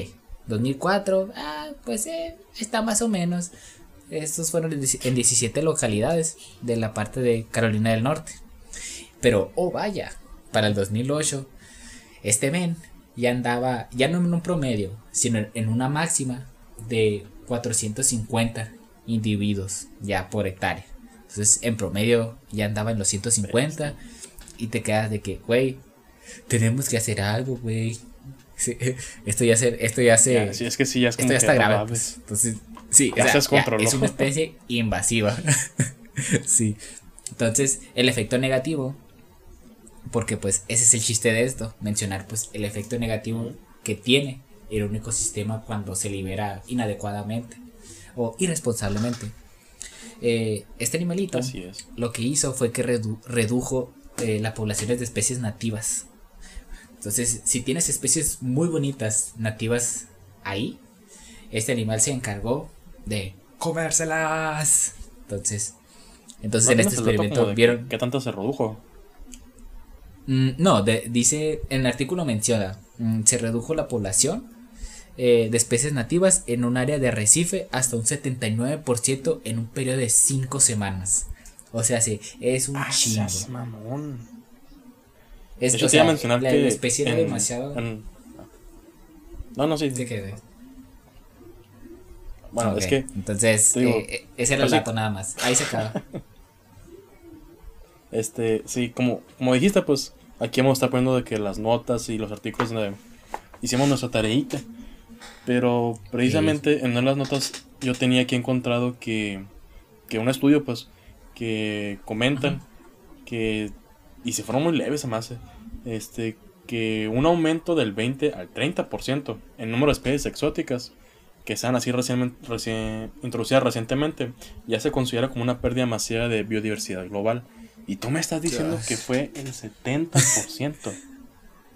2004, ah, pues eh, está más o menos. Estos fueron en 17 localidades de la parte de Carolina del Norte. Pero, oh vaya, para el 2008, este men ya andaba, ya no en un promedio, sino en una máxima de 450 individuos ya por hectárea. Entonces, en promedio ya andaba en los 150 y te quedas de que, güey, tenemos que hacer algo, güey. esto ya se, esto ya se, es que sí, ya esto ya está grave. Pues. Entonces, sí, es una especie invasiva. sí. Entonces, el efecto negativo, porque pues ese es el chiste de esto, mencionar pues el efecto negativo que tiene el un ecosistema cuando se libera inadecuadamente o irresponsablemente. Eh, este animalito lo que hizo fue que redujo eh, las poblaciones de especies nativas. Entonces, si tienes especies muy bonitas nativas ahí, este animal se encargó de comérselas. Entonces, entonces en este experimento vieron qué tanto se redujo. Mm, no, dice en el artículo menciona mm, se redujo la población eh, de especies nativas en un área de arrecife hasta un 79% en un periodo de 5 semanas. O sea, sí, es un ah, chingo. mamón. Es, hecho, mencionar la, que la especie era demasiado. No, no, sí. Bueno, es que. Entonces, eh, ese era el dato nada más. Ahí se acaba. este, sí, como, como dijiste, pues aquí vamos a estar poniendo de que las notas y los artículos hicimos nuestra tareita. Pero precisamente en una de las notas yo tenía aquí encontrado que, que un estudio, pues, que comentan que, y se fueron muy leves además, eh, este, que un aumento del 20 al 30% en número de especies exóticas que sean así recién, recién, introducidas recientemente, ya se considera como una pérdida masiva de biodiversidad global. Y tú me estás diciendo que fue el 70%.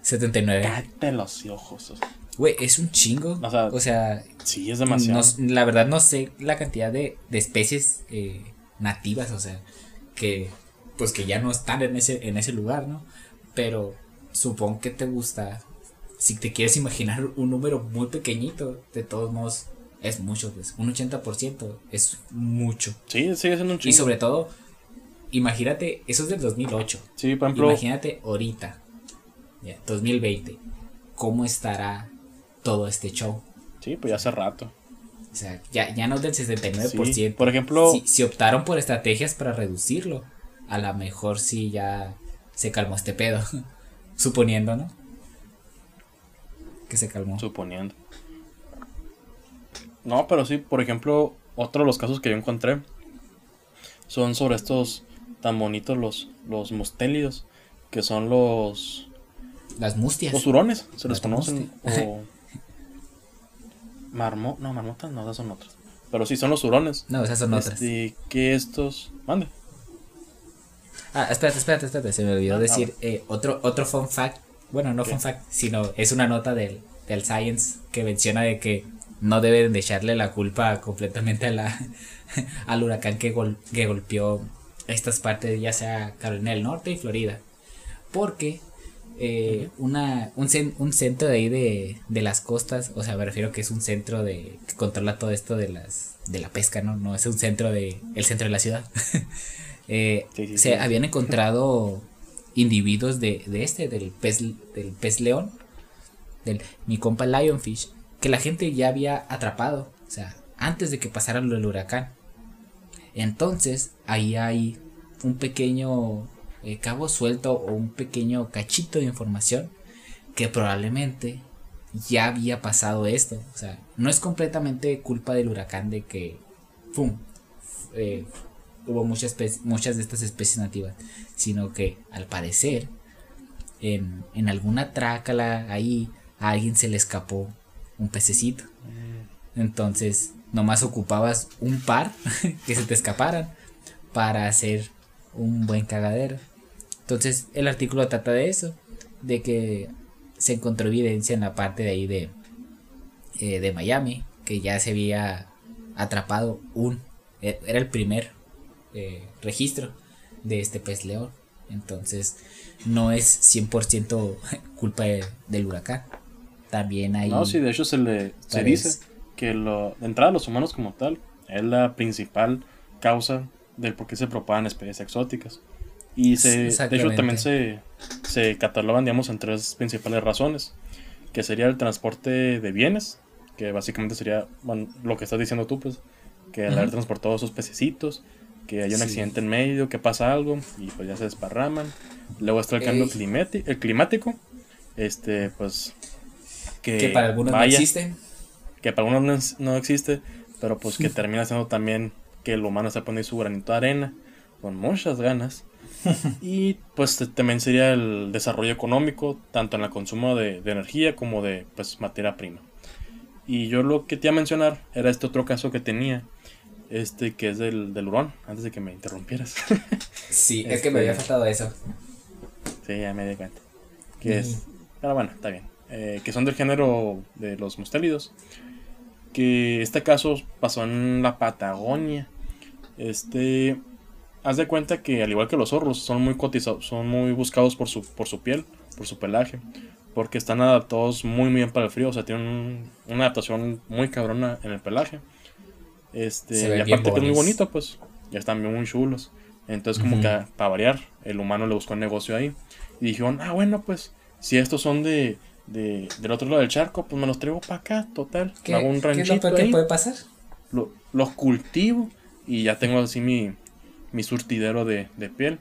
79. Cállate los ojos. Güey, es un chingo. O sea, sí, es demasiado. la verdad no sé la cantidad de, de especies eh, nativas, o sea, que pues que ya no están en ese, en ese lugar, ¿no? Pero supongo que te gusta, si te quieres imaginar un número muy pequeñito, de todos modos es mucho, pues un 80% es mucho. Sí, sigue siendo un chingo. Y sobre todo, imagínate, eso es del 2008. Sí, por ejemplo. Imagínate ahorita, ya, 2020, cómo estará todo este show. Sí, pues ya hace rato. O sea, ya, ya no del 69%. por ejemplo. Si, optaron por estrategias para reducirlo, a lo mejor sí ya se calmó este pedo. Suponiendo, ¿no? Que se calmó. Suponiendo. No, pero sí, por ejemplo, otro de los casos que yo encontré son sobre estos tan bonitos los, los mustélidos, que son los... Las mustias. Los hurones, se les conocen. O... Marmo... No, marmotas no, esas son otras. Pero sí, son los hurones. No, esas son otras. Y que estos... Mande. Ah, espérate, espérate, espérate. Se me olvidó ah, decir eh, otro, otro fun fact. Bueno, no fun fact, sino es una nota del, del Science que menciona de que no deben de echarle la culpa completamente a la, al huracán que, que golpeó estas partes, ya sea Carolina del Norte y Florida. Porque eh, una, un, un, centro de ahí de, de, las costas, o sea, me refiero que es un centro de que controla todo esto de las de la pesca, ¿no? No es un centro de el centro de la ciudad. eh, se habían encontrado individuos de, de, este, del pez, del pez león, del mi compa Lionfish, que la gente ya había atrapado, o sea, antes de que pasara lo del huracán. Entonces, ahí hay un pequeño eh, cabo suelto o un pequeño cachito de información que probablemente ya había pasado esto. O sea, no es completamente culpa del huracán de que, ¡pum! Eh, hubo muchas, muchas de estas especies nativas, sino que al parecer en, en alguna trácala ahí a alguien se le escapó un pececito. Entonces, nomás ocupabas un par que se te escaparan para hacer un buen cagadero. Entonces, el artículo trata de eso, de que se encontró evidencia en la parte de ahí de, eh, de Miami, que ya se había atrapado un, e, era el primer eh, registro de este pez león. Entonces, no es 100% culpa del huracán también hay... No, sí, de hecho se le se dice que lo, de entrada los humanos como tal es la principal causa del por qué se propagan especies exóticas. Y se, de hecho también se, se catalogan, digamos, en tres principales razones, que sería el transporte de bienes, que básicamente sería lo que estás diciendo tú, pues, que al haber transportado esos pececitos, que hay un accidente en medio, que pasa algo y pues ya se desparraman. Luego está el cambio climático, el climático, este, pues que, para algunos no existe. Que para algunos no, existe, pero pues que termina siendo también que el humano se pone su granito de arena con muchas ganas. y pues también sería el desarrollo económico, tanto en el consumo de, energía como de pues materia prima. Y yo lo que te iba a mencionar era este otro caso que tenía, este que es del, del hurón, antes de que me interrumpieras. sí, es que me había este, faltado eso. Sí, ya me di cuenta. Que es, pero bueno, está bien. Eh, que son del género de los mustélidos. Que este caso pasó en la Patagonia. Este, haz de cuenta que al igual que los zorros son muy cotizados, son muy buscados por su, por su piel, por su pelaje, porque están adaptados muy, muy bien para el frío, o sea, tienen una adaptación muy cabrona en el pelaje. Este, y aparte que es muy bonito, pues, ya están muy chulos. Entonces, como que para variar, el humano le buscó un negocio ahí. Y dijeron, ah, bueno, pues, si estos son de, de, del otro lado del charco, pues me los traigo para acá, total. ¿Qué, hago un ranchito ¿qué es lo puede pasar? los cultivo y ya tengo así mi, mi surtidero de, de, piel.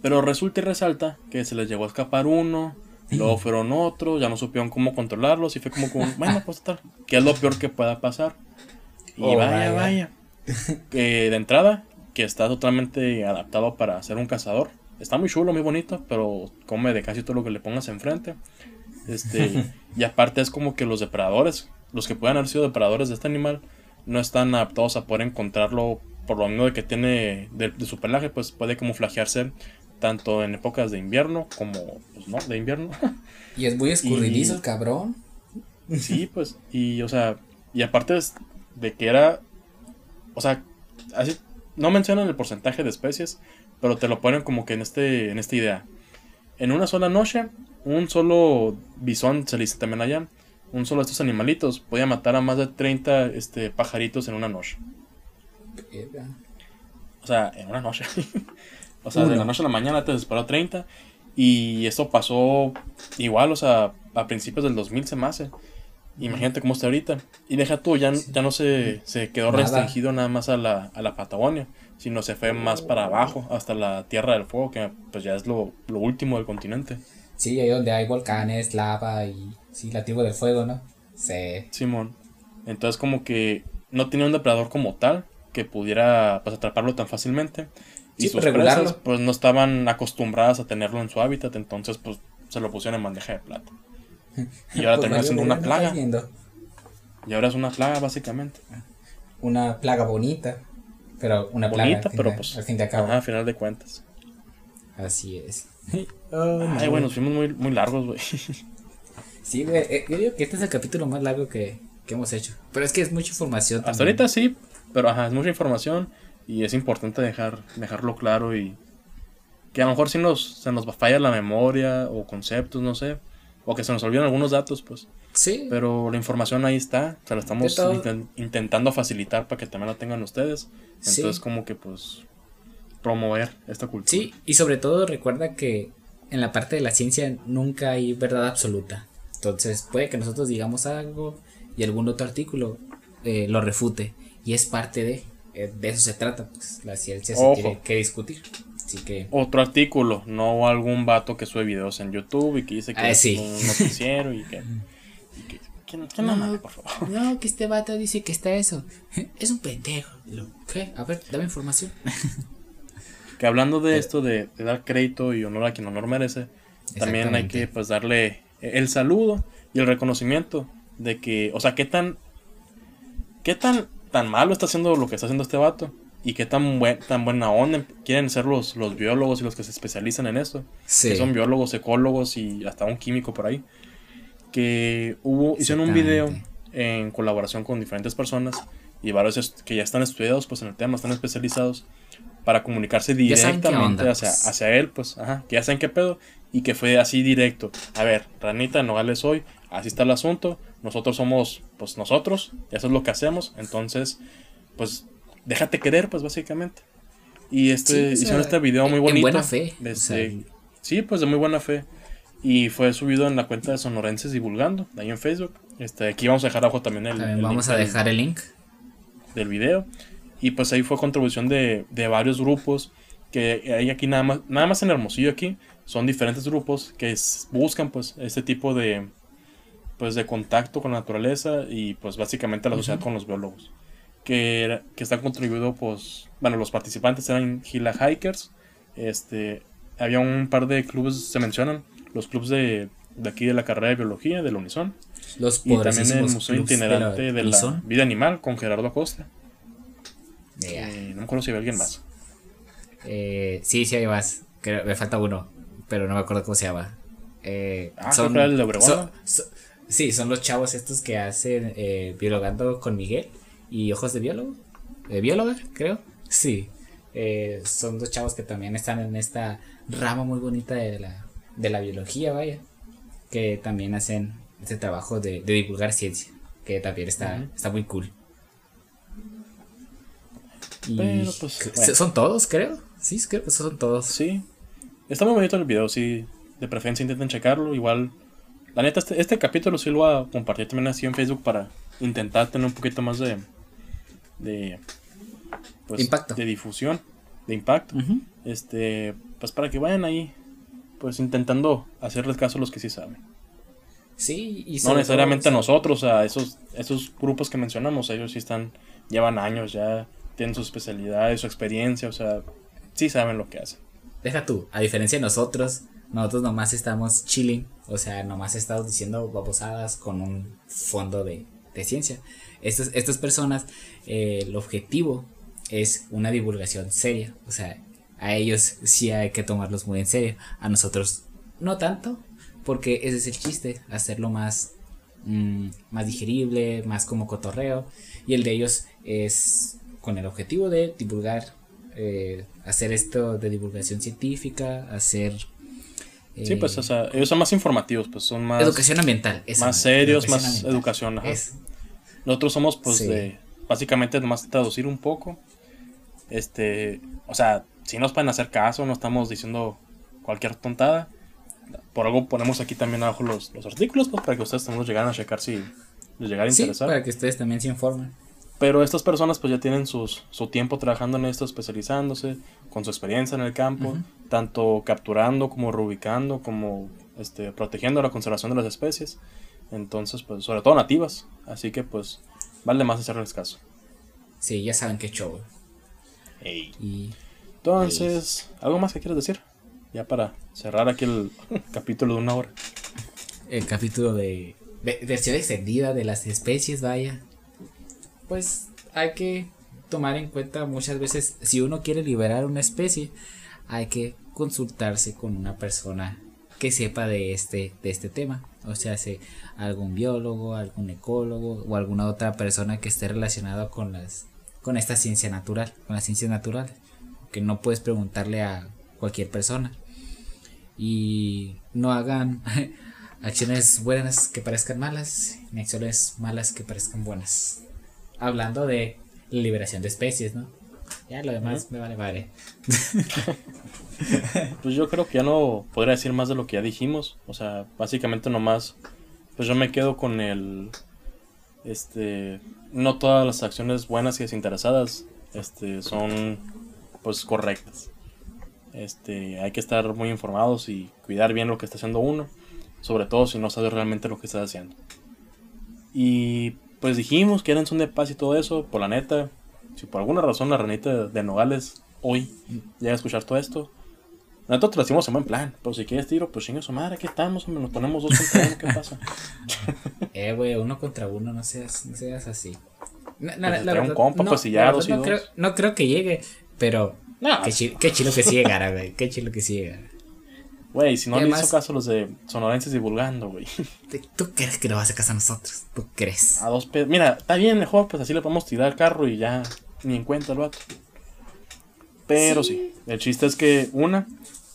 Pero resulta y resalta que se les llegó a escapar uno, luego fueron otros, ya no supieron cómo controlarlos y fue como, como bueno, pues total, ¿qué es lo peor que pueda pasar? Y oh, vaya, vaya. de entrada, que está totalmente adaptado para ser un cazador está muy chulo, muy bonito, pero come de casi todo lo que le pongas enfrente. Este, y aparte es como que los depredadores, los que puedan haber sido depredadores de este animal, no están adaptados a poder encontrarlo por lo menos de que tiene de, su pelaje, pues puede camuflajearse tanto en épocas de invierno como, pues no, de invierno. Y es muy escurridizo el cabrón. Sí, pues, y o sea, y aparte de que era, o sea, así, no mencionan el porcentaje de especies, pero te lo ponen como que en, este, en esta idea. En una sola noche, un solo bisón, se le dice también allá, un solo de estos animalitos podía matar a más de 30 este, pajaritos en una noche. O sea, en una noche. o sea, de la noche a la mañana te disparó 30. Y eso pasó igual, o sea, a principios del 2000 se me hace. Imagínate cómo está ahorita. Y deja tú, ya, ya no se, se quedó Nada. restringido nada más a la, a la Patagonia, sino se fue más para abajo, hasta la Tierra del Fuego, que pues ya es lo, lo último del continente. Sí, ahí donde hay volcanes, lava y sí, la tribu del fuego, ¿no? Sí. Simón. Entonces como que no tenía un depredador como tal que pudiera pues, atraparlo tan fácilmente. Y Sí, sus presas pues no estaban acostumbradas a tenerlo en su hábitat, entonces pues se lo pusieron en bandeja de plata. Y ahora Pues terminó valió siendo una plaga. Y ahora es una plaga básicamente. Una plaga bonita, pero una plaga. Bonita, al pero de- pues... Al fin de cabo. Ajá, a final de cuentas. Así es. Ay, bueno, nos fuimos muy, muy largos, güey. Sí, güey. eh, Yo digo que este es el capítulo más largo que, que hemos hecho. Pero es que es mucha información Hasta también. ahorita sí, pero ajá, es mucha información y es importante dejar, dejarlo claro y que a lo mejor si nos, se nos falla la memoria o conceptos, no sé, o que se nos olvidan algunos datos, pues. Sí. Pero la información ahí está, se la estamos intentando facilitar para que también la tengan ustedes. Sí. Entonces como que pues promover esta cultura. Sí, y sobre todo recuerda que en la parte de la ciencia nunca hay verdad absoluta. Entonces puede que nosotros digamos algo y algún otro artículo eh, lo refute. Y es parte de, eh, de eso se trata. Pues la ciencia se Ojo. tiene que discutir. Así que... Otro artículo, no algún vato que sube videos en YouTube y que dice que Ah, es sí. un noticiero y que... y que- que- que no por favor. no, que este vato dice que está eso. Es un pendejo. ¿Qué? A ver, dame información. Que hablando de esto de, de dar crédito y honor a quien honor merece, también hay que pues darle el saludo y el reconocimiento de que, o sea, qué tan qué tan tan malo está haciendo lo que está haciendo este vato y qué tan buen, tan buena onda quieren ser los, los biólogos y los que se especializan en esto, Sí. que son biólogos, ecólogos y hasta un químico por ahí, que hubo hicieron un video en colaboración con diferentes personas y varios que ya están estudiados pues en el tema, están especializados para comunicarse directamente hacia, pues. hacia él, pues, ajá, que ya saben qué pedo, y que fue así directo. A ver, Ranita, Nogales hoy, así está el asunto, nosotros somos, pues nosotros, y eso es lo que hacemos, entonces, pues, déjate querer, pues, básicamente. Y este, Sí, hicieron este video muy en bonito. buena fe, de o sea, este- sí, pues, de muy buena fe. Y fue subido en la cuenta de Sonorenses Divulgando, ahí en Facebook. Este, aquí vamos a dejar abajo también el, También el vamos link a del- dejar el link. del video. Y pues ahí fue contribución de, de varios grupos que hay aquí nada más, nada más en Hermosillo aquí, son diferentes grupos que es- buscan pues este tipo de pues de contacto con la naturaleza y pues básicamente la sociedad con los biólogos. Que, era- que están contribuido pues, bueno, los participantes eran Gila Hikers, este, había un par de clubes, se mencionan, los clubes de, de aquí de la carrera de biología, del Unison, Los y también el Museo clubs de la Itinerante de la. Vida Animal con Gerardo Acosta. Eh, no me acuerdo si había alguien más. Eh, sí, sí hay más. Creo- me falta uno, pero no me acuerdo cómo se llama. Eh, Ah, era el de Obregón, son- son- sí, son los chavos estos que hacen eh, biologando con Miguel y ojos de biólogo. De bióloga, creo. Sí. Eh, son dos chavos que también están en esta rama muy bonita de la, de la biología, vaya. Que también hacen este trabajo de, de divulgar ciencia. Que también está, está muy cool. Y Pero, pues, bueno. son todos, creo. Sí, creo que son todos. Sí. Está muy bonito el video, sí. De preferencia intenten checarlo. Igual. La neta, este, este capítulo sí lo voy a compartir también así en Facebook para intentar tener un poquito más de. De. Pues, Impacto. De difusión. De impacto. Este. Pues para que vayan ahí. Pues intentando hacerles caso a los que sí saben. Sí, y No necesariamente todo, nosotros, a esos, esos grupos que mencionamos, ellos sí están, llevan años ya, tienen su especialidad, su experiencia, o sea, sí saben lo que hacen. Deja tú, a diferencia de nosotros, nosotros nomás estamos chilling, o sea, nomás estamos diciendo babosadas con un fondo de, de ciencia. Estas personas, eh, el objetivo es una divulgación seria, o sea, a ellos sí hay que tomarlos muy en serio, a nosotros no tanto, porque ese es el chiste, hacerlo más, mm, más digerible, más como cotorreo, y el de ellos es con el objetivo de divulgar, eh, hacer esto de divulgación científica, hacer... Sí, eh, pues, o sea, ellos son más informativos, pues son más, educación ambiental. esa más serios, educación más educación. ajá. Nosotros somos, pues, Sí. de, básicamente, nomás traducir un poco. Este, o sea, si nos pueden hacer caso, no estamos diciendo cualquier tontada. Por algo ponemos aquí también abajo los, los artículos, pues, para que ustedes también los llegaran a checar si, les llegara a Sí, interesar. para que ustedes también se informen. Pero estas personas pues ya tienen sus, su tiempo trabajando en esto, especializándose, con su experiencia en el campo, Ujú. tanto capturando como reubicando, como este, protegiendo la conservación de las especies. Entonces, pues, sobre todo nativas. Así que pues vale más hacerles caso. Sí, ya saben qué show. Y Entonces, ¿algo más que quieres decir? Ya para cerrar aquí el capítulo de una hora. el capítulo de, de- versión extendida de las especies, vaya. Pues hay que tomar en cuenta muchas veces, si uno quiere liberar una especie, hay que consultarse con una persona que sepa de este, de este tema. O sea, si algún biólogo, algún ecólogo o alguna otra persona que esté relacionada con las con esta ciencia natural, con las ciencias naturales. Que no puedes preguntarle a cualquier persona. Y no hagan acciones buenas que parezcan malas, ni acciones malas que parezcan buenas. Hablando de liberación de especies, ¿no? Ya lo demás me vale madre. Pues yo creo que ya no podría decir más de lo que ya dijimos. O sea, básicamente nomás, pues yo me quedo con el, este, no todas las acciones buenas y desinteresadas, este, son, pues correctas. Este, hay que estar muy informados y cuidar bien lo que está haciendo uno, sobre todo si no sabes realmente lo que estás haciendo. Y pues dijimos que eran son de paz y todo eso, por la neta, si por alguna razón la ranita de Nogales hoy llega a escuchar todo esto, nosotros te lo decimos en buen plan, pero si quieres tiro, pues chinga su madre, aquí estamos, nos ponemos dos contra uno, ¿qué pasa? Eh, güey, uno contra uno, no seas, no seas así. No, no, Pues la trae un verdad, compa, no, pues, y la ya, verdad dos y no dos. creo, no creo que llegue, pero No, qué, chi- qué chilo que sí llegara, güey. Qué chilo que sí llegara. Güey, si no le hizo caso los de sonorenses divulgando, güey. ¿Tú- ¿Tú crees que lo vas a casar a nosotros? ¿Tú crees? A dos pesos. Mira, está bien mejor, pues así le podemos tirar el carro y ya ni en cuenta el vato. Pero sí. el chiste es que, una,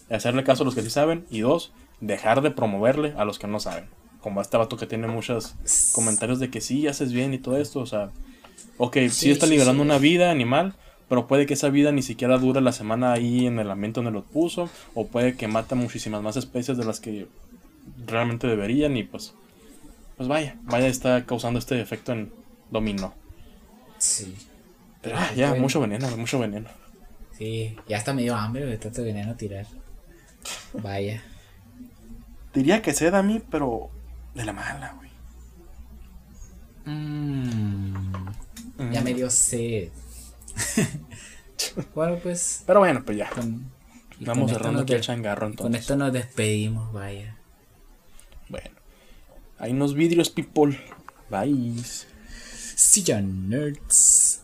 hacerle caso a los que sí saben, y dos, dejar de promoverle a los que no saben. Como a este vato que tiene muchos comentarios de que sí, haces bien y todo esto, o sea, ok, sí, Sí, está liberando sí. una vida animal, pero puede que esa vida ni siquiera dure la semana ahí en el ambiente donde lo puso, o puede que mata muchísimas más especies de las que realmente deberían, y pues, pues vaya, vaya, está causando este efecto en dominó. Sí. Pero ah, ya, Bueno. mucho veneno, mucho veneno. Sí, ya está medio hambre de tanto veneno tirar. Vaya. Diría que sed a mí, pero de la mala, güey. Mm, ya me dio sed. bueno, pues. Pero bueno, pues ya. Con, Vamos con cerrando aquí el changarro Con entonces. esto nos despedimos, vaya. Bueno. Hay unos vidrios, people. Bye. See ya, nerds.